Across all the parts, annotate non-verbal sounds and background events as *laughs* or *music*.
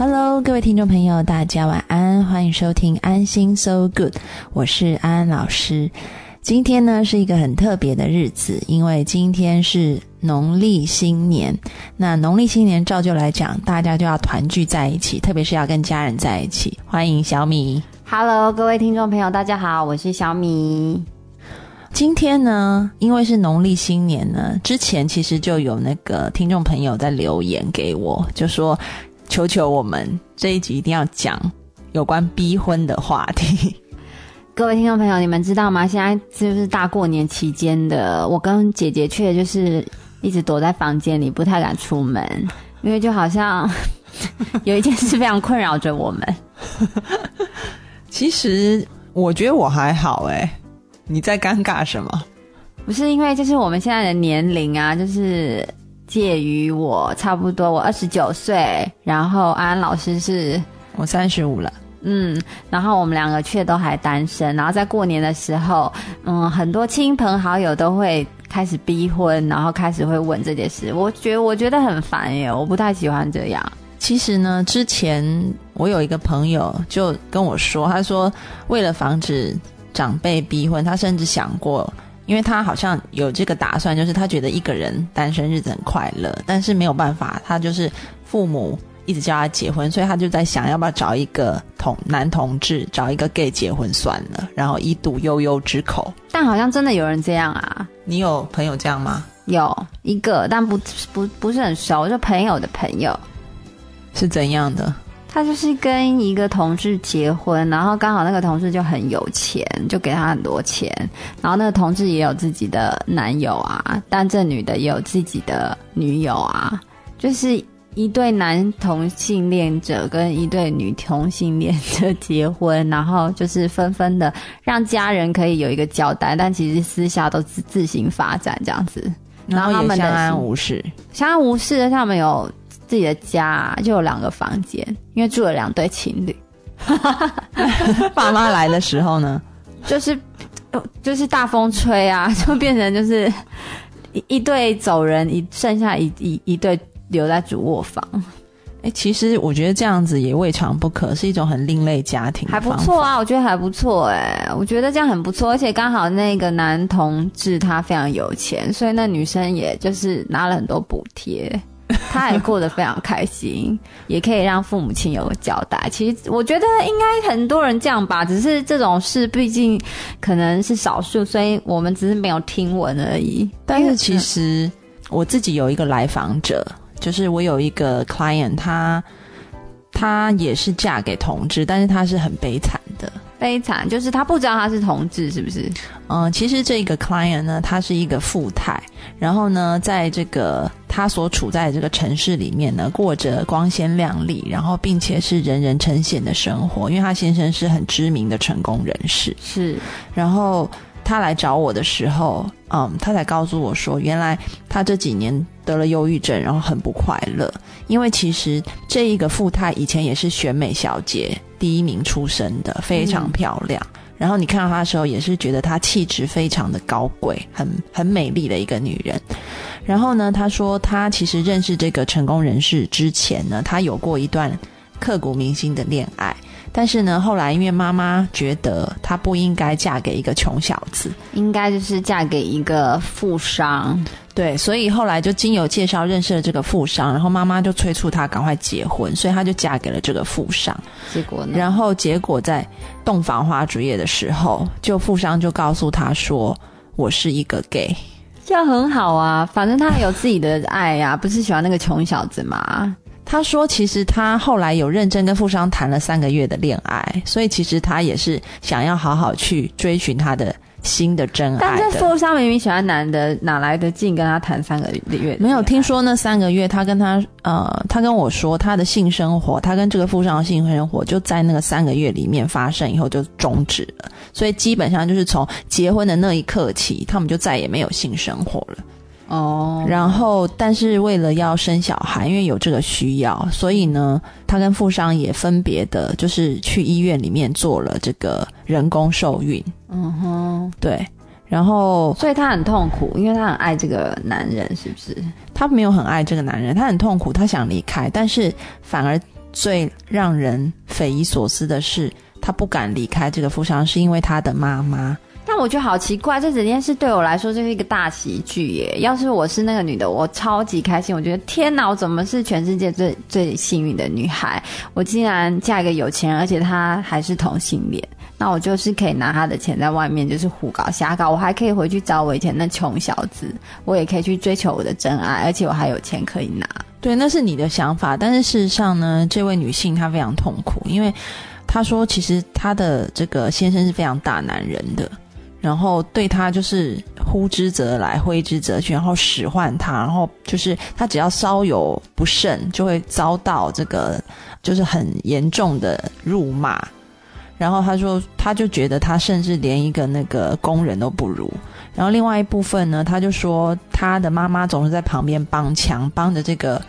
Hello，各位听众朋友，大家晚安，欢迎收听安心 So Good，我是安安老师。今天呢是一个很特别的日子，因为今天是农历新年。那农历新年照旧来讲，大家就要团聚在一起，特别是要跟家人在一起。欢迎小米，Hello，各位听众朋友，大家好，我是小米。今天呢，因为是农历新年呢，之前其实就有那个听众朋友在留言给我，就说。求求我们这一集一定要讲有关逼婚的话题。*laughs* 各位听众朋友，你们知道吗？现在就是大过年期间的，我跟姐姐却就是一直躲在房间里，不太敢出门，因为就好像 *laughs* 有一件事非常困扰着我们。其实我觉得我还好哎，你在尴尬什么？不是因为就是我们现在的年龄啊，就是。介于我差不多，我二十九岁，然后安安老师是我三十五了，嗯，然后我们两个却都还单身，然后在过年的时候，嗯，很多亲朋好友都会开始逼婚，然后开始会问这件事，我觉得我觉得很烦耶，我不太喜欢这样。其实呢，之前我有一个朋友就跟我说，他说为了防止长辈逼婚，他甚至想过。因为他好像有这个打算，就是他觉得一个人单身日子很快乐，但是没有办法，他就是父母一直叫他结婚，所以他就在想要不要找一个同男同志，找一个 gay 结婚算了，然后以堵悠悠之口。但好像真的有人这样啊？你有朋友这样吗？有一个，但不不不是很熟，就朋友的朋友。是怎样的？他就是跟一个同事结婚，然后刚好那个同事就很有钱，就给他很多钱。然后那个同事也有自己的男友啊，但这女的也有自己的女友啊，就是一对男同性恋者跟一对女同性恋者结婚，然后就是纷纷的让家人可以有一个交代，但其实私下都自自行发展这样子。然后他们相安无事，相安无事的，他们有。自己的家就有两个房间，因为住了两对情侣。*laughs* 爸妈来的时候呢，就是就是大风吹啊，*laughs* 就变成就是一一对走人，一剩下一一一对留在主卧房。哎，其实我觉得这样子也未尝不可，是一种很另类家庭，还不错啊。我觉得还不错哎，我觉得这样很不错，而且刚好那个男同志他非常有钱，所以那女生也就是拿了很多补贴。*laughs* 他也过得非常开心，也可以让父母亲有个交代。其实我觉得应该很多人这样吧，只是这种事毕竟可能是少数，所以我们只是没有听闻而已。但是其实我自己有一个来访者，就是我有一个 client，他他也是嫁给同志，但是他是很悲惨的。悲惨就是他不知道他是同志，是不是？嗯，其实这个 client 呢，他是一个富太，然后呢，在这个他所处在这个城市里面呢，过着光鲜亮丽，然后并且是人人称羡的生活，因为他先生是很知名的成功人士。是，然后他来找我的时候，嗯，他才告诉我说，原来他这几年得了忧郁症，然后很不快乐，因为其实这一个富太以前也是选美小姐。第一名出身的，非常漂亮。然后你看到她的时候，也是觉得她气质非常的高贵，很很美丽的一个女人。然后呢，她说她其实认识这个成功人士之前呢，她有过一段刻骨铭心的恋爱。但是呢，后来因为妈妈觉得她不应该嫁给一个穷小子，应该就是嫁给一个富商。对，所以后来就经由介绍认识了这个富商，然后妈妈就催促他赶快结婚，所以他就嫁给了这个富商。结果呢？然后结果在洞房花烛夜的时候，就富商就告诉他说：“我是一个 gay。”这样很好啊，反正他有自己的爱呀，不是喜欢那个穷小子吗？他说：“其实他后来有认真跟富商谈了三个月的恋爱，所以其实他也是想要好好去追寻他的。”新的真爱，但是富商明明喜欢男的，哪来的劲跟他谈三个月？没有听说那三个月，他跟他呃，他跟我说他的性生活，他跟这个富商的性生活就在那个三个月里面发生以后就终止了，所以基本上就是从结婚的那一刻起，他们就再也没有性生活了。哦，然后，但是为了要生小孩，因为有这个需要，所以呢，他跟富商也分别的，就是去医院里面做了这个人工受孕。嗯哼，对，然后，所以他很痛苦，因为他很爱这个男人，是不是？他没有很爱这个男人，他很痛苦，他想离开，但是反而最让人匪夷所思的是，他不敢离开这个富商，是因为他的妈妈。我觉得好奇怪，这整件事对我来说就是一个大喜剧耶！要是我是那个女的，我超级开心。我觉得天哪，我怎么是全世界最最幸运的女孩？我竟然嫁一个有钱人，而且他还是同性恋。那我就是可以拿他的钱在外面就是胡搞瞎搞，我还可以回去找我以前那穷小子，我也可以去追求我的真爱，而且我还有钱可以拿。对，那是你的想法，但是事实上呢，这位女性她非常痛苦，因为她说其实她的这个先生是非常大男人的，然后对他就是呼之则来，挥之则去，然后使唤他，然后就是他只要稍有不慎，就会遭到这个就是很严重的辱骂。然后他说，他就觉得他甚至连一个那个工人都不如。然后另外一部分呢，他就说他的妈妈总是在旁边帮腔，帮着这个，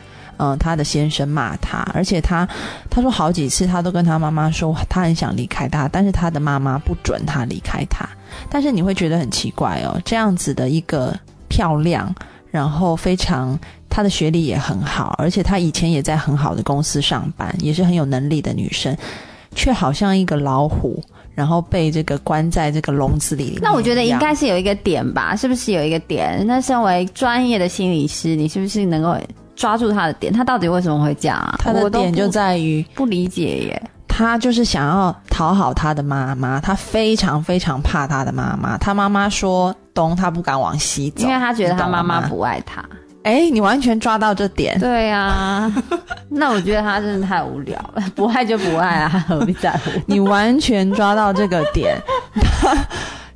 嗯，他的先生骂他。而且他他说好几次，他都跟他妈妈说他很想离开他，但是他的妈妈不准他离开他。但是你会觉得很奇怪哦，这样子的一个漂亮，然后非常她的学历也很好，而且她以前也在很好的公司上班，也是很有能力的女生。却好像一个老虎，然后被这个关在这个笼子里。那我觉得应该是有一个点吧，是不是有一个点？那身为专业的心理师，你是不是能够抓住他的点？他到底为什么会这样啊？他的点就在于不理解耶。他就是想要讨好他的妈妈，他非常非常怕他的妈妈。他妈妈说东，他不敢往西走，因为他觉得他妈妈不爱他。哎，你完全抓到这点。对呀，*laughs* 那我觉得他真的太无聊了，*laughs* 不爱就不爱啊，*laughs* 何必在乎？你完全抓到这个点。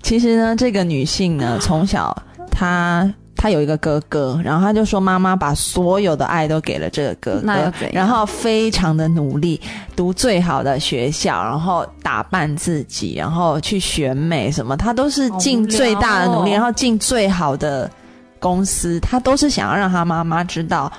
其实呢，这个女性呢，从小她她有一个哥哥，然后他就说妈妈把所有的爱都给了这个哥哥，然后非常的努力，读最好的学校，然后打扮自己，然后去选美什么，他都是尽最大的努力，然后尽最好的。公司他都是想要让他妈妈知道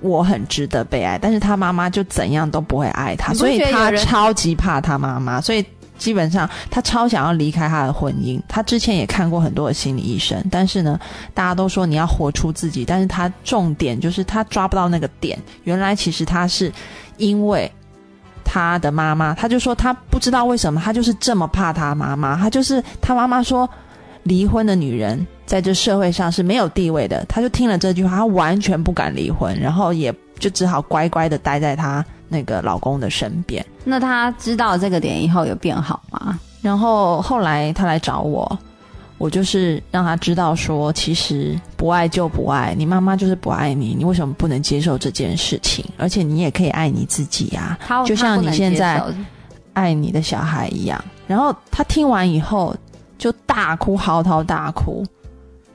我很值得被爱，但是他妈妈就怎样都不会爱他，所以他超级怕他妈妈，所以基本上他超想要离开他的婚姻。他之前也看过很多的心理医生，但是呢，大家都说你要活出自己，但是他重点就是他抓不到那个点。原来其实他是因为他的妈妈，他就说他不知道为什么他就是这么怕他妈妈，他就是他妈妈说离婚的女人。在这社会上是没有地位的，他就听了这句话，他完全不敢离婚，然后也就只好乖乖的待在他那个老公的身边。那他知道这个点以后有变好吗？然后后来他来找我，我就是让他知道说，其实不爱就不爱，你妈妈就是不爱你，你为什么不能接受这件事情？而且你也可以爱你自己呀，就像你现在爱你的小孩一样。然后他听完以后就大哭，嚎啕大哭。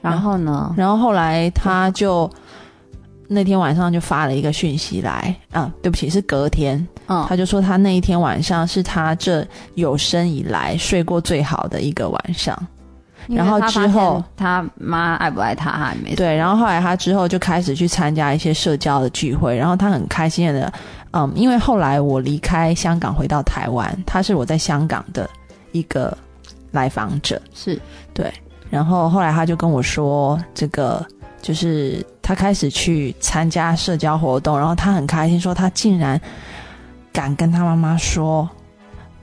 然后呢？然后后来他就那天晚上就发了一个讯息来啊，对不起，是隔天。嗯，他就说他那一天晚上是他这有生以来睡过最好的一个晚上。然后之后他妈爱不爱他还没对。然后后来他之后就开始去参加一些社交的聚会，然后他很开心的，嗯，因为后来我离开香港回到台湾，他是我在香港的一个来访者，是对。然后后来他就跟我说，这个就是他开始去参加社交活动，然后他很开心，说他竟然敢跟他妈妈说，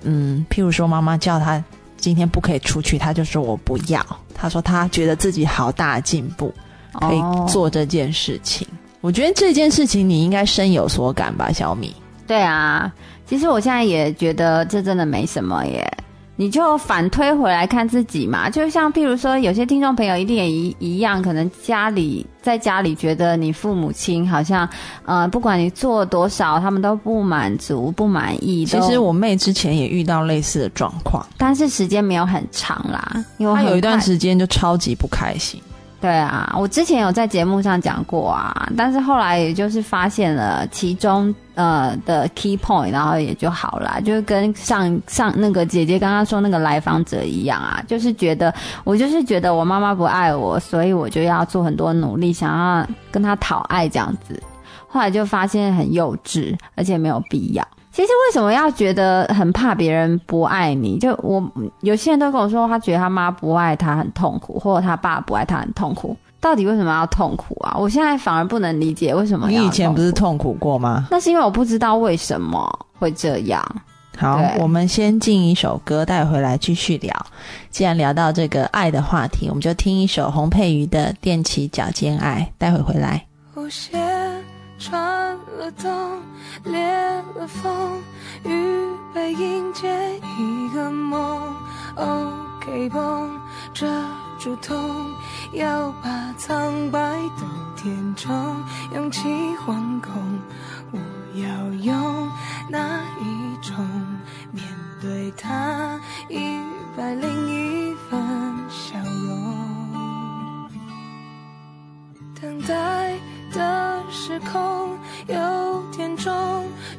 嗯，譬如说妈妈叫他今天不可以出去，他就说我不要。他说他觉得自己好大进步，可以做这件事情。我觉得这件事情你应该深有所感吧，小米。对啊，其实我现在也觉得这真的没什么耶。你就反推回来看自己嘛，就像譬如说，有些听众朋友一定也一一样，可能家里在家里觉得你父母亲好像，呃，不管你做多少，他们都不满足、不满意。其实我妹之前也遇到类似的状况，但是时间没有很长啦，因为她有一段时间就超级不开心。对啊，我之前有在节目上讲过啊，但是后来也就是发现了其中呃的 key point，然后也就好了，就是跟上上那个姐姐刚刚说那个来访者一样啊，就是觉得我就是觉得我妈妈不爱我，所以我就要做很多努力，想要跟她讨爱这样子，后来就发现很幼稚，而且没有必要。其实为什么要觉得很怕别人不爱你？就我有些人都跟我说，他觉得他妈不爱他很痛苦，或者他爸不爱他很痛苦。到底为什么要痛苦啊？我现在反而不能理解为什么。你以前不是痛苦过吗？那是因为我不知道为什么会这样。好，我们先进一首歌，带回来继续聊。既然聊到这个爱的话题，我们就听一首洪佩瑜的《踮起脚尖爱》，待会回来。穿了冬，裂了缝，预备迎接一个梦。OK 绷，遮住痛，要把苍白都填充，勇气惶恐。我要用哪一种面对它？一百零一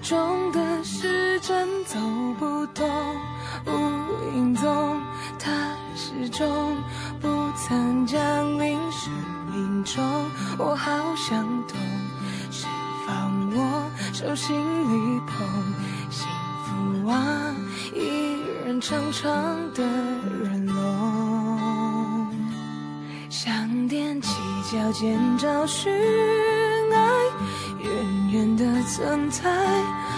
中，的时针走不动，无影踪，它始终不曾降临生命中。我好想懂，谁放我手心里捧？幸福啊，一人长长的人龙，想踮起脚尖找寻爱，远。远的存在，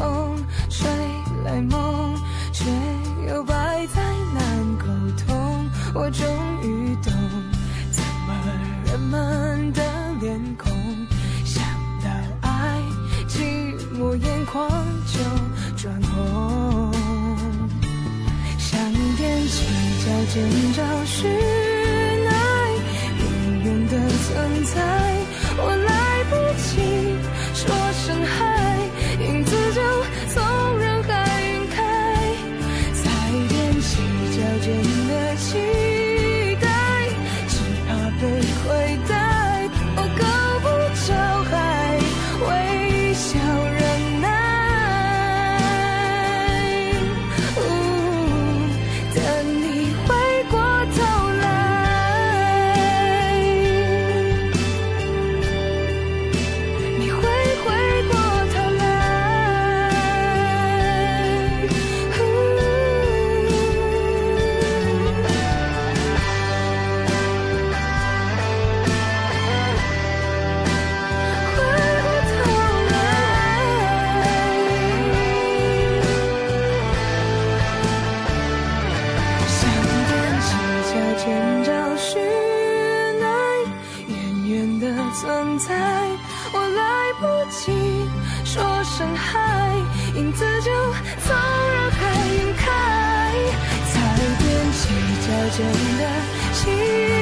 风吹来梦却又摆在难沟通我终于懂怎么人们的脸孔想到爱寂寞眼眶就转红。想踮起脚尖找寻爱远远的存在。真的。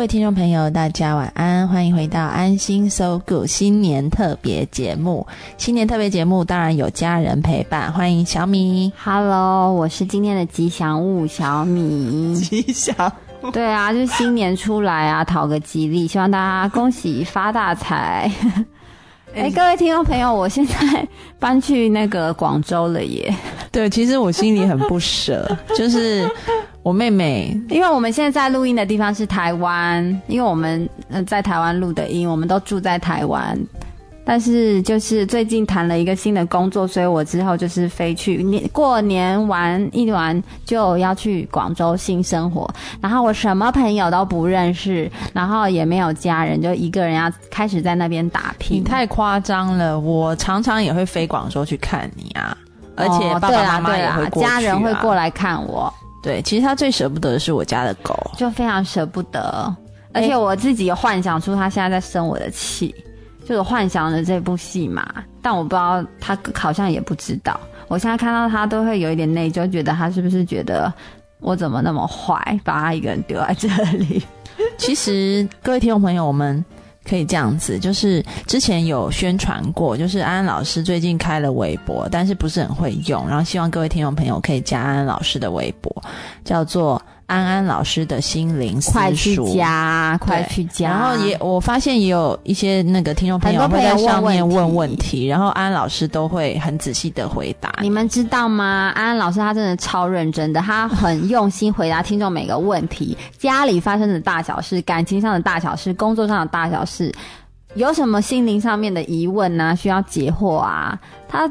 位听众朋友，大家晚安，欢迎回到安心 So Good 新年特别节目。新年特别节目当然有家人陪伴，欢迎小米。Hello，我是今天的吉祥物小米。吉祥？对啊，就新年出来啊，讨个吉利，希望大家恭喜发大财。*laughs* 哎，各位听众朋友，我现在搬去那个广州了耶。对，其实我心里很不舍，就是。我妹妹因为我们现在在录音的地方是台湾，因为我们呃在台湾录的音，我们都住在台湾。但是就是最近谈了一个新的工作，所以我之后就是飞去年过年玩一玩就要去广州新生活。然后我什么朋友都不认识，然后也没有家人，就一个人要开始在那边打拼。你太夸张了，我常常也会飞广州去看你啊，而且爸爸妈妈也会过去、啊家人会过来看我。对，其实他最舍不得的是我家的狗，就非常舍不得，而且我自己有幻想出他现在在生我的气，就是幻想的这部戏嘛。但我不知道他好像也不知道，我现在看到他都会有一点内疚，觉得他是不是觉得我怎么那么坏，把他一个人丢在这里。*laughs* 其实各位听众朋友，我们。可以这样子，就是之前有宣传过，就是安安老师最近开了微博，但是不是很会用，然后希望各位听众朋友可以加安安老师的微博，叫做安安老师的心灵私塾，快去加，快去加。然后也我发现也有一些那个听众朋友会在上面问问题，然后安安老师都会很仔细的回答。你们知道吗？安安老师他真的超认真的，他很用心回答听众每个问题，家里发生的大小事、感情上的大小事、工作上的大小事，有什么心灵上面的疑问啊，需要解惑啊，他。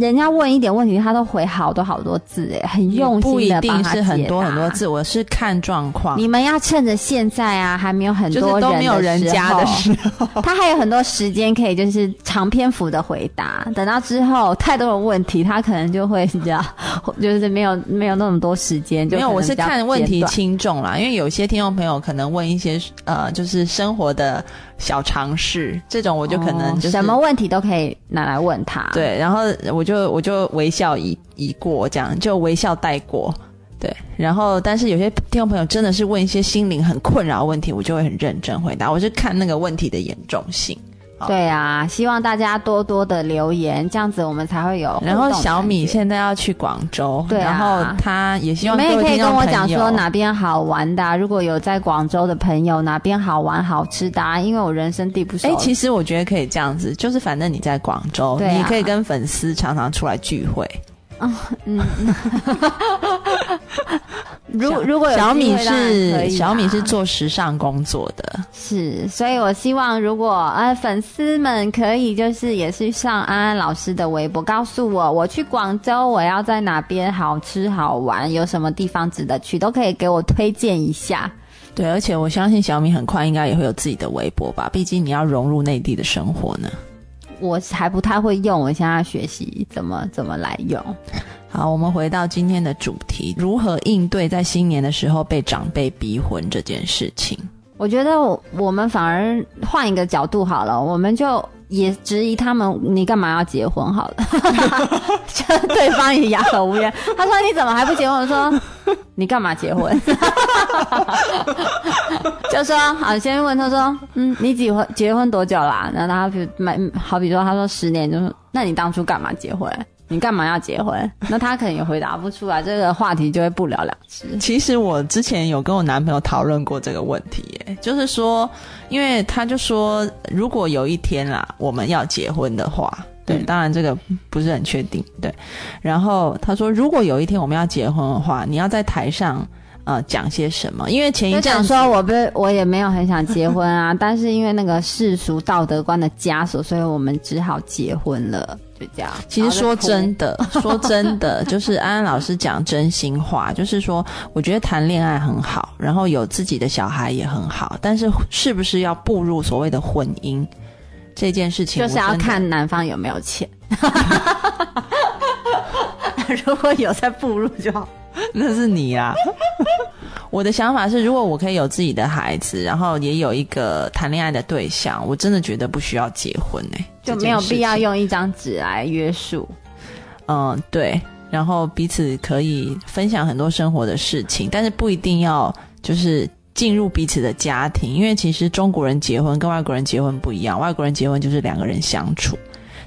人家问一点问题，他都回好多好多字，哎，很用心的不一定是很多很多字，我是看状况。你们要趁着现在啊，还没有很多人都没有人家的时候，他还有很多时间可以就是长篇幅的回答。等到之后太多的问题，他可能就会你知道，*laughs* 就是没有没有那么多时间。没有，我是看问题轻重啦，因为有些听众朋友可能问一些呃，就是生活的小尝试，这种我就可能、就是哦、什么问题都可以拿来问他。对，然后我就我就微笑一一过，这样就微笑带过。对，然后但是有些听众朋友真的是问一些心灵很困扰的问题，我就会很认真回答。我是看那个问题的严重性。对啊，希望大家多多的留言，这样子我们才会有。然后小米现在要去广州，对、啊，然后他也希望你们也可以跟我讲说哪边好玩的、啊，如果有在广州的朋友，哪边好玩好吃的、啊，因为我人生地不熟。哎，其实我觉得可以这样子，就是反正你在广州，啊、你可以跟粉丝常常出来聚会。嗯，嗯，如如果有小米是小米是做时尚工作的，是，所以我希望如果呃粉丝们可以就是也是上安安老师的微博，告诉我我去广州我要在哪边好吃好玩，有什么地方值得去，都可以给我推荐一下。对，而且我相信小米很快应该也会有自己的微博吧，毕竟你要融入内地的生活呢。我还不太会用，我现在学习怎么怎么来用。好，我们回到今天的主题，如何应对在新年的时候被长辈逼婚这件事情？我觉得我我们反而换一个角度好了，我们就也质疑他们，你干嘛要结婚？好了，*laughs* 就对方也哑口无言。他说：“你怎么还不结婚？”我说：“你干嘛结婚？” *laughs* 就说好，先问他说：“嗯，你结婚结婚多久啦、啊？”然后他比买好比说他说十年，就说：“那你当初干嘛结婚？你干嘛要结婚？”那他可能也回答不出来，这个话题就会不了了之。其实我之前有跟我男朋友讨论过这个问题，耶，就是说，因为他就说，如果有一天啦，我们要结婚的话。对，当然这个不是很确定。对，然后他说，如果有一天我们要结婚的话，你要在台上呃讲些什么？因为前一阵说我不我也没有很想结婚啊，但是因为那个世俗道德观的枷锁，所以我们只好结婚了，就这样。其实说真的，说真的，*laughs* 就是安安老师讲真心话，就是说，我觉得谈恋爱很好，然后有自己的小孩也很好，但是是不是要步入所谓的婚姻？这件事情就是要看男方有没有钱，*laughs* 如果有再步入就好。*laughs* 那是你啊！我的想法是，如果我可以有自己的孩子，然后也有一个谈恋爱的对象，我真的觉得不需要结婚哎、欸，就没有必要用一张纸来约束。嗯，对。然后彼此可以分享很多生活的事情，但是不一定要就是。进入彼此的家庭，因为其实中国人结婚跟外国人结婚不一样，外国人结婚就是两个人相处，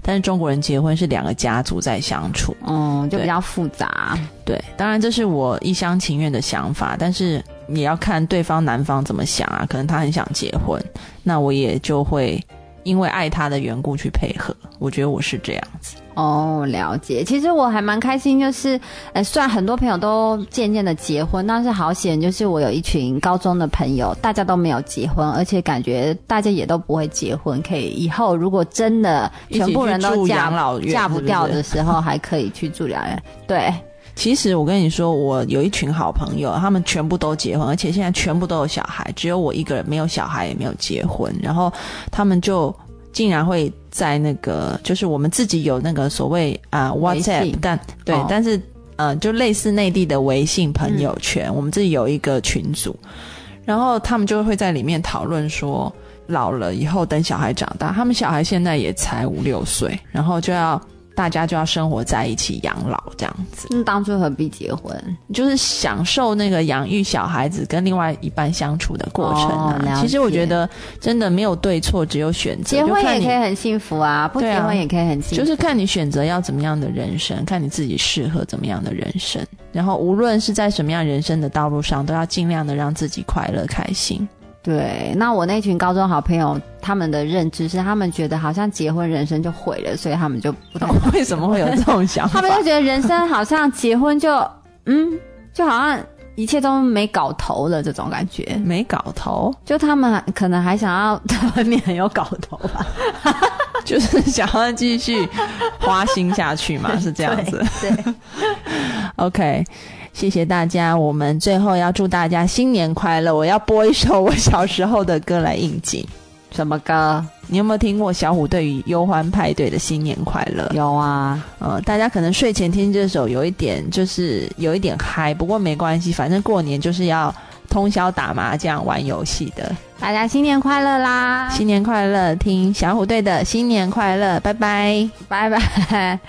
但是中国人结婚是两个家族在相处，嗯，就比较复杂。对，当然这是我一厢情愿的想法，但是也要看对方男方怎么想啊，可能他很想结婚，那我也就会因为爱他的缘故去配合。我觉得我是这样子。哦，了解。其实我还蛮开心，就是，呃，虽然很多朋友都渐渐的结婚，但是好险，就是我有一群高中的朋友，大家都没有结婚，而且感觉大家也都不会结婚，可以以后如果真的全部人都嫁嫁不掉的时候，还可以去住疗院。对，其实我跟你说，我有一群好朋友，他们全部都结婚，而且现在全部都有小孩，只有我一个人没有小孩，也没有结婚。然后他们就竟然会在那个，就是我们自己有那个所谓啊、WhatsApp，但对，哦但是呃，就类似内地的微信朋友圈，我们自己有一个群组，然后他们就会在里面讨论说。老了以后，等小孩长大，他们小孩现在也才五六岁，然后就要大家就要生活在一起养老这样子。那当初何必结婚？就是享受那个养育小孩子跟另外一半相处的过程啊。哦其实我觉得真的没有对错，只有选择。结婚也可以很幸福啊，不结婚也可以很幸福。就是看你选择要怎么样的人生，看你自己适合怎么样的人生。然后无论是在什么样人生的道路上，都要尽量的让自己快乐开心。对，那我那群高中好朋友，他们的认知是，他们觉得好像结婚人生就毁了，所以他们就不懂。为什么会有这种想法 *laughs* 他？们就觉得人生好像结婚就嗯，就好像一切都没搞头了这种感觉。没搞头，就他们可能还想要在外面很有搞头吧，*laughs* 就是想要继续花心下去嘛，*laughs* 是这样子。对。对 OK，谢谢大家。我们最后要祝大家新年快乐。我要播一首我小时候的歌来应景。什么歌？你有没有听过小虎队与忧欢派对的新年快乐？有啊，呃，大家可能睡前听这首有一点就是有一点嗨，不过没关系，反正过年就是要通宵打麻将、玩游戏的。大家新年快乐啦！新年快乐，听小虎队的新年快乐，拜拜。拜拜。